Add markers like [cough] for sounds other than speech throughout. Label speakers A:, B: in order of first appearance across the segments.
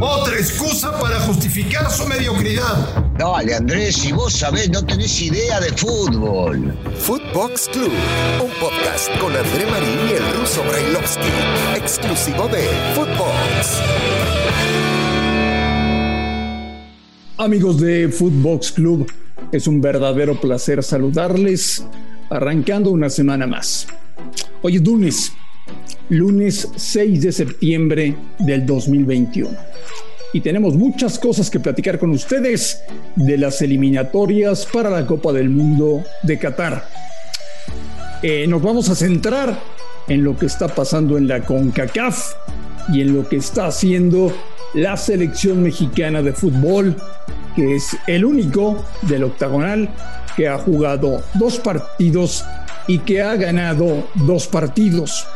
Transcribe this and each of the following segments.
A: Otra excusa para justificar su mediocridad.
B: Dale, Andrés, si vos sabés, no tenés idea de fútbol.
C: Footbox Club, un podcast con André Marín y el ruso Brailovsky, exclusivo de Footbox.
D: Amigos de Footbox Club, es un verdadero placer saludarles, arrancando una semana más. Hoy es lunes, lunes 6 de septiembre del 2021. Y tenemos muchas cosas que platicar con ustedes de las eliminatorias para la Copa del Mundo de Qatar. Eh, nos vamos a centrar en lo que está pasando en la CONCACAF y en lo que está haciendo la selección mexicana de fútbol, que es el único del octagonal que ha jugado dos partidos y que ha ganado dos partidos.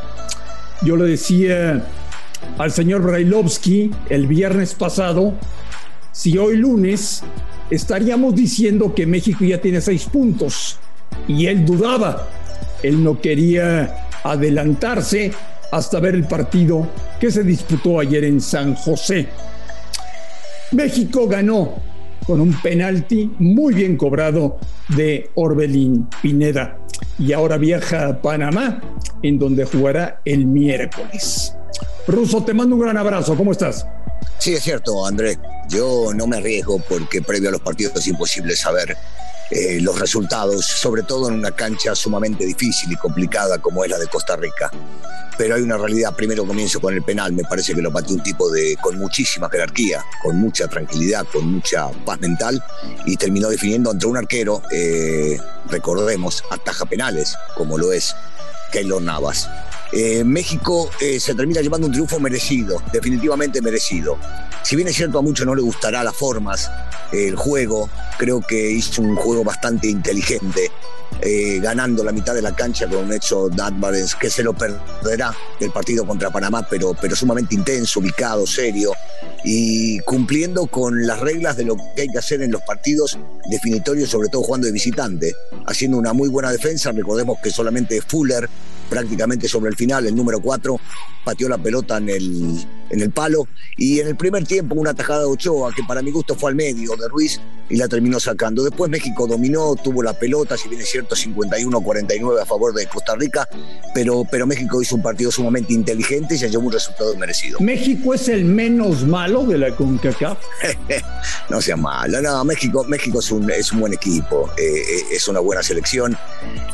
D: Yo le decía al señor Brailovsky el viernes pasado, si hoy lunes estaríamos diciendo que México ya tiene seis puntos y él dudaba, él no quería adelantarse hasta ver el partido que se disputó ayer en San José. México ganó con un penalti muy bien cobrado de Orbelín Pineda y ahora viaja a Panamá, en donde jugará el miércoles. Ruso, te mando un gran abrazo, ¿cómo estás?
B: Sí, es cierto, Andrés. Yo no me arriesgo porque previo a los partidos es imposible saber eh, los resultados, sobre todo en una cancha sumamente difícil y complicada como es la de Costa Rica. Pero hay una realidad, primero comienzo con el penal, me parece que lo pateó un tipo de, con muchísima jerarquía, con mucha tranquilidad, con mucha paz mental y terminó definiendo ante un arquero, eh, recordemos, ataja penales, como lo es Keylor Navas. Eh, México se termina llevando un triunfo merecido, definitivamente merecido. Si bien es cierto a muchos no le gustará las formas, el juego, creo que hizo un juego bastante inteligente, eh, ganando la mitad de la cancha con un hecho Advarens que se lo perderá el partido contra Panamá, pero, pero sumamente intenso, ubicado, serio y cumpliendo con las reglas de lo que hay que hacer en los partidos definitorios, sobre todo jugando de visitante, haciendo una muy buena defensa. Recordemos que solamente Fuller prácticamente sobre el final, el número 4, pateó la pelota en el, en el palo y en el primer tiempo una tajada de Ochoa que para mi gusto fue al medio de Ruiz y la terminó sacando. Después México dominó, tuvo la pelota, si bien es cierto 51-49 a favor de Costa Rica, pero, pero México hizo un partido sumamente inteligente y se llevó un resultado merecido.
D: ¿México es el menos malo de la CONCACAF? [laughs]
B: no sea malo, no, México, México es, un, es un buen equipo, eh, eh, es una buena selección,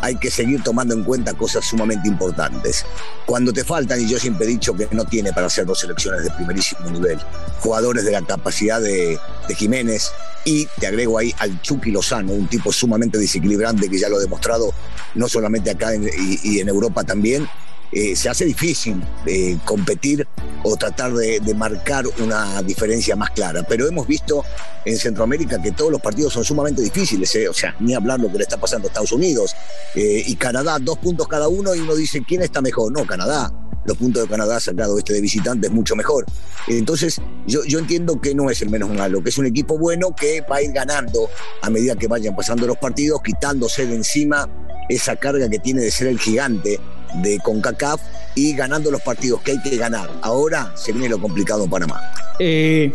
B: hay que seguir tomando en cuenta cosas sumamente importantes. Cuando te faltan, y yo siempre he dicho que no tiene para hacer dos selecciones de primerísimo nivel, jugadores de la capacidad de, Jiménez, y te agrego ahí al Chucky Lozano, un tipo sumamente desequilibrante que ya lo ha demostrado no solamente acá y, en Europa también, eh, se hace difícil eh, competir o tratar de, marcar una diferencia más clara. Pero hemos visto en Centroamérica que todos los partidos son sumamente difíciles, eh, o sea, ni hablar lo que le está pasando a Estados Unidos y Canadá, dos puntos cada uno y uno dice, ¿quién está mejor? No, Canadá. Los puntos de Canadá sacado este de visitante es mucho mejor. Entonces, yo, yo entiendo que no es el menos malo, que es un equipo bueno que va a ir ganando a medida que vayan pasando los partidos, quitándose de encima esa carga que tiene de ser el gigante de CONCACAF y ganando los partidos que hay que ganar. Ahora se viene lo complicado en Panamá.
D: Eh,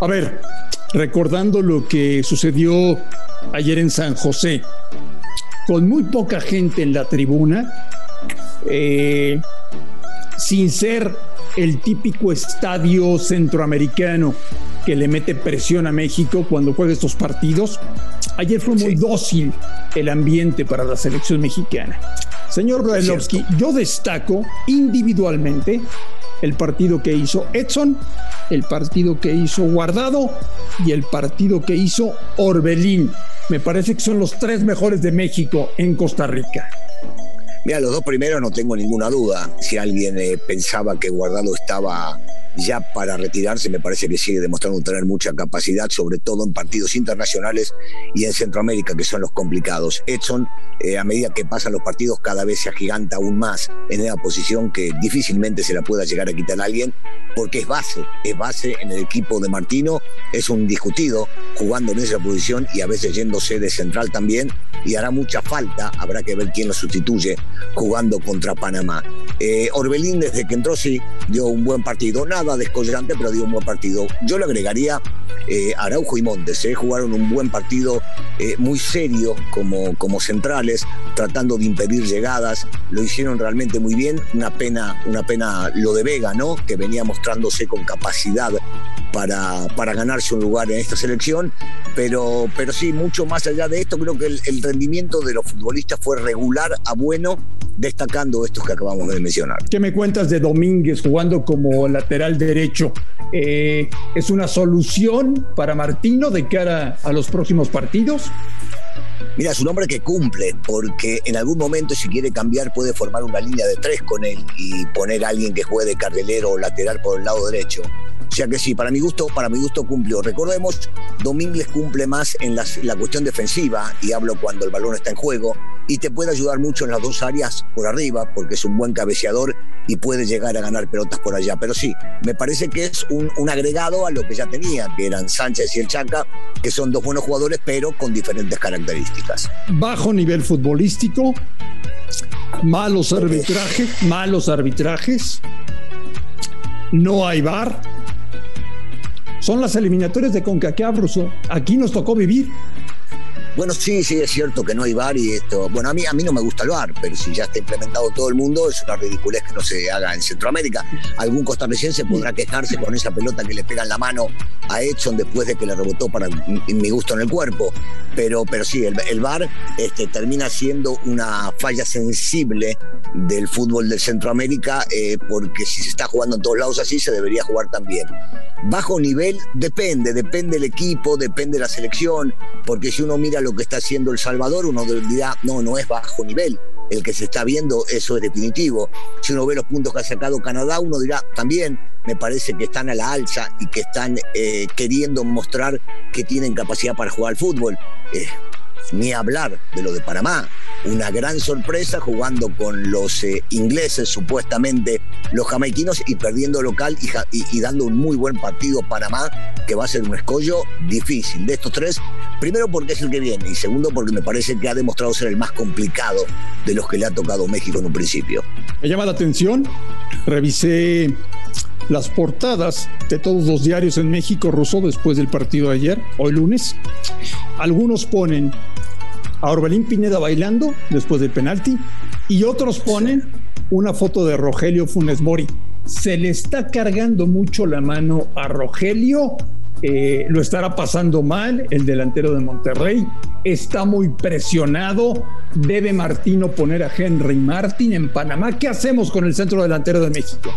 D: a ver, recordando lo que sucedió ayer en San José, con muy poca gente en la tribuna, eh, sin ser el típico estadio centroamericano que le mete presión a México cuando juega estos partidos, ayer fue muy dócil el ambiente para la selección mexicana. Señor Brailovsky, yo destaco individualmente el partido que hizo Edson, el partido que hizo Guardado y el partido que hizo Orbelín. Me parece que son los tres mejores de México en Costa Rica.
B: Mira, los dos primeros no tengo ninguna duda. Si alguien eh, pensaba que Guardado estaba ya para retirarse me parece que sigue demostrando tener mucha capacidad, sobre todo en partidos internacionales y en Centroamérica, que son los complicados. Edson, eh, a medida que pasan los partidos, cada vez se agiganta aún más en esa posición que difícilmente se la pueda llegar a quitar a alguien, porque es base, es base en el equipo de Martino, es un discutido jugando en esa posición y a veces yéndose de central también, y hará mucha falta, habrá que ver quién lo sustituye jugando contra Panamá. Eh, Orbelín desde que entró sí dio un buen partido, nada descollante, pero dio un buen partido. Yo le agregaría eh, Araujo y Montes, eh, jugaron un buen partido muy serio como, como centrales, tratando de impedir llegadas, lo hicieron realmente muy bien, una pena, una pena lo de Vega, ¿no? Que venía mostrándose con capacidad para, para ganarse un lugar en esta selección, pero, pero sí, mucho más allá de esto, creo que el, rendimiento de los futbolistas fue regular a bueno, destacando estos que acabamos de mencionar.
D: ¿Qué me cuentas de Domínguez jugando como lateral derecho? Eh, ¿Es una solución para Martino de cara a los próximos partidos?
B: Mira, es un hombre que cumple, porque en algún momento si quiere cambiar puede formar una línea de tres con él y poner a alguien que juegue de carrilero o lateral por el lado derecho. O sea que sí, para mi gusto, para mi gusto cumplió. Recordemos, Domínguez cumple más en la cuestión defensiva, y hablo cuando el balón está en juego, y te puede ayudar mucho en las dos áreas por arriba, porque es un buen cabeceador y puede llegar a ganar pelotas por allá. Pero sí, me parece que es un, un agregado a lo que ya tenía, que eran Sánchez y el Chaca, que son dos buenos jugadores, pero con diferentes características.
D: Bajo nivel futbolístico, malos arbitrajes, malos arbitrajes, no hay bar son las eliminatorias de CONCACAF, Russo. Aquí nos tocó vivir.
B: Bueno, sí, sí, es cierto que no hay bar y esto. Bueno, a mí, a mí no me gusta el bar, pero si ya está implementado todo el mundo, es una ridiculez que no se haga en Centroamérica. Algún costarricense podrá quejarse con esa pelota que le pega en la mano a Edson después de que le rebotó para mi gusto en el cuerpo. Pero, pero sí, el, el bar este, termina siendo una falla sensible del fútbol de Centroamérica, eh, porque si se está jugando en todos lados así, se debería jugar también. Bajo nivel depende, depende el equipo, depende la selección, porque si uno mira lo que está haciendo El Salvador, uno dirá, no, no es bajo nivel. El que se está viendo, eso es definitivo. Si uno ve los puntos que ha sacado Canadá, uno dirá, también me parece que están a la alza y que están eh, queriendo mostrar que tienen capacidad para jugar al fútbol. Eh, ni hablar de lo de Panamá. Una gran sorpresa jugando con los eh, ingleses, supuestamente los jamaiquinos, y perdiendo local y, dando un muy buen partido Panamá, que va a ser un escollo difícil. De estos tres, primero porque es el que viene, y segundo porque me parece que ha demostrado ser el más complicado de los que le ha tocado México en un principio.
D: Me llama la atención, revisé las portadas de todos los diarios en México, Russo, después del partido de ayer, hoy lunes. Algunos ponen a Orbelín Pineda bailando después del penalti y otros ponen una foto de Rogelio Funes Mori. Se le está cargando mucho la mano a Rogelio, eh, lo estará pasando mal el delantero de Monterrey, está muy presionado, debe Martino poner a Henry Martin en Panamá. ¿Qué hacemos con el centro delantero de México?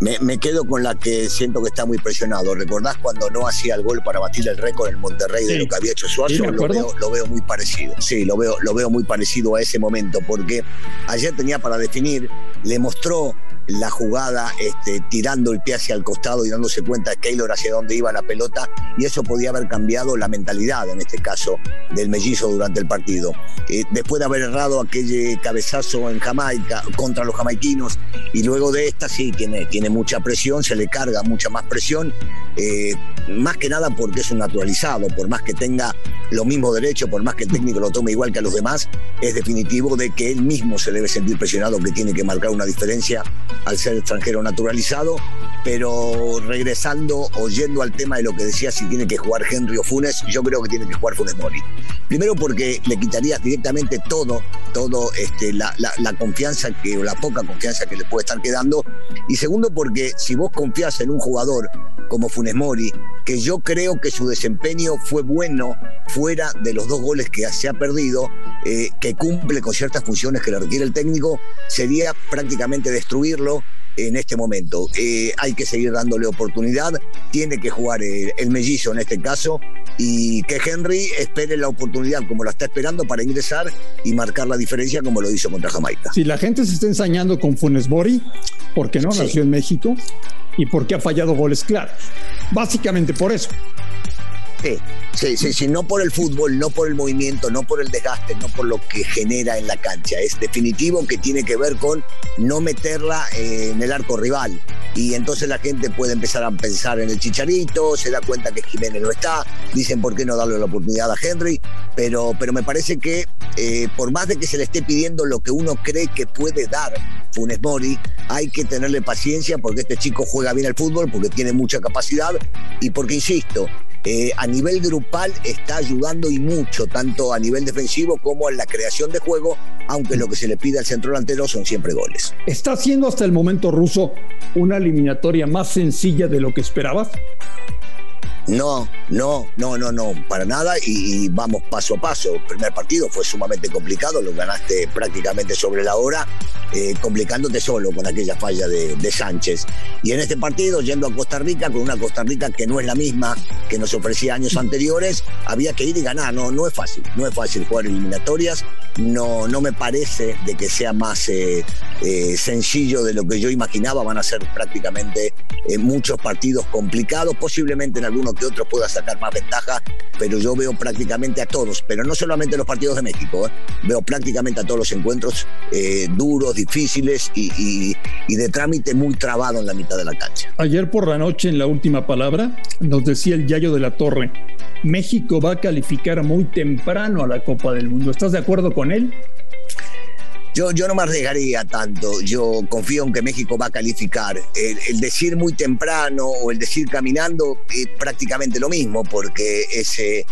B: Me, quedo con la que siento que está muy presionado. ¿Recordás cuando no hacía el gol para batir el récord en Monterrey de lo que había hecho Suazo? lo, veo, lo, veo, muy parecido. Sí, lo veo, lo veo muy parecido a ese momento, porque ayer tenía para definir, le mostró la jugada este, tirando el pie hacia el costado y dándose cuenta de Keylor hacia dónde iba la pelota y eso podía haber cambiado la mentalidad en este caso del mellizo durante el partido. Eh, después de haber errado aquel cabezazo en Jamaica contra los jamaiquinos y luego de esta sí tiene, tiene mucha presión, se le carga mucha más presión, eh, más que nada porque es un naturalizado, por más que tenga los mismos derechos, por más que el técnico lo tome igual que a los demás, es definitivo de que él mismo se debe sentir presionado, que tiene que marcar una diferencia al ser extranjero naturalizado, pero regresando, oyendo al tema de lo que decía si tiene que jugar Henry o Funes, yo creo que tiene que jugar Funes Mori. Primero porque le quitarías directamente todo, todo este, la, la, confianza que, o la poca confianza que le puede estar quedando. Y segundo porque si vos confías en un jugador como Funes Mori, que yo creo que su desempeño fue bueno fuera de los dos goles que se ha perdido, eh, que cumple con ciertas funciones que le requiere el técnico, sería prácticamente destruirlo en este momento. Eh, hay que seguir dándole oportunidad, tiene que jugar el, mellizo en este caso y que Henry espere la oportunidad como la está esperando para ingresar y marcar la diferencia como lo hizo contra Jamaica.
D: Si la gente se está ensañando con Funes Mori, porque no nació en México y porque ha fallado goles claros. Básicamente por eso.
B: Sí, sí, sí, no por el fútbol, no por el movimiento, no por el desgaste, no por lo que genera en la cancha. Es definitivo que tiene que ver con no meterla eh, en el arco rival. Y entonces la gente puede empezar a pensar en el chicharito, se da cuenta que Jiménez no está, dicen por qué no darle la oportunidad a Henry, pero, pero me parece que eh, por más de que se le esté pidiendo lo que uno cree que puede dar Funes Mori, hay que tenerle paciencia porque este chico juega bien al fútbol, porque tiene mucha capacidad y porque, insisto, eh, a nivel grupal está ayudando y mucho, tanto a nivel defensivo como en la creación de juego, aunque lo que se le pide al centro delantero son siempre goles.
D: ¿Está haciendo hasta el momento ruso una eliminatoria más sencilla de lo que esperabas?
B: No, no, no, no, no, para nada. Y, vamos paso a paso. El primer partido fue sumamente complicado, lo ganaste prácticamente sobre la hora, eh, complicándote solo con aquella falla de, Sánchez. Y en este partido, yendo a Costa Rica, con una Costa Rica que no es la misma que nos ofrecía años anteriores, había que ir y ganar. No, no es fácil, no es fácil jugar eliminatorias. No, no me parece de que sea más eh, eh, sencillo de lo que yo imaginaba. Van a ser prácticamente muchos partidos complicados, posiblemente en algunos que otros pueda sacar más ventaja, pero yo veo prácticamente a todos, pero no solamente los partidos de México, ¿eh? veo prácticamente a todos los encuentros eh, duros, difíciles y, de trámite muy trabado en la mitad de la cancha.
D: Ayer por la noche, en la última palabra, nos decía el Yayo de la Torre, México va a calificar muy temprano a la Copa del Mundo. ¿Estás de acuerdo con él?
B: Yo, yo no me arriesgaría tanto. Yo confío en que México va a calificar. El, decir muy temprano o el decir caminando es prácticamente lo mismo, porque es eh,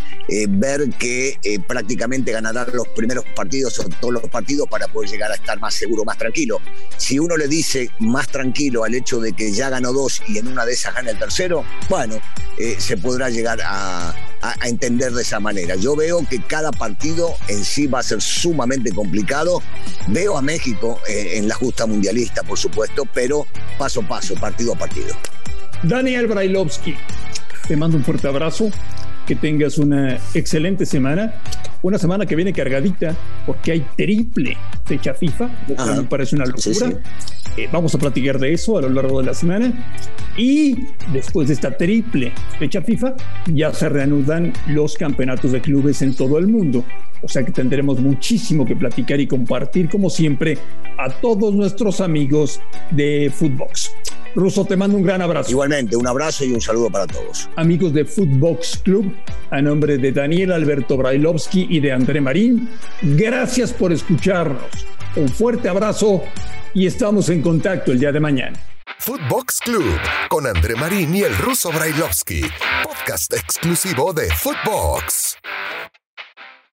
B: ver que eh, prácticamente ganará los primeros partidos o todos los partidos para poder llegar a estar más seguro, más tranquilo. Si uno le dice más tranquilo al hecho de que ya ganó dos y en una de esas gana el tercero, bueno, eh, se podrá llegar a, a, entender de esa manera. Yo veo que cada partido en sí va a ser sumamente complicado. Veo a México eh, en la justa mundialista, por supuesto, pero paso a paso, partido a partido.
D: Daniel Brailovsky, te mando un fuerte abrazo que tengas una excelente semana. Una semana que viene cargadita porque hay triple fecha FIFA, me parece una locura. Eh, vamos a platicar de eso a lo largo de la semana. Y después de esta triple fecha FIFA, ya se reanudan los campeonatos de clubes en todo el mundo. O sea que tendremos muchísimo que platicar y compartir, como siempre, a todos nuestros amigos de Footbox. Russo, te mando un gran abrazo.
B: Igualmente, un abrazo y un saludo para todos.
D: Amigos de Footbox Club, a nombre de Daniel Alberto Brailovsky y de André Marín, gracias por escucharnos. Un fuerte abrazo y estamos en contacto el día de mañana.
C: Footbox Club con André Marín y el ruso Brailovsky, podcast exclusivo de Footbox.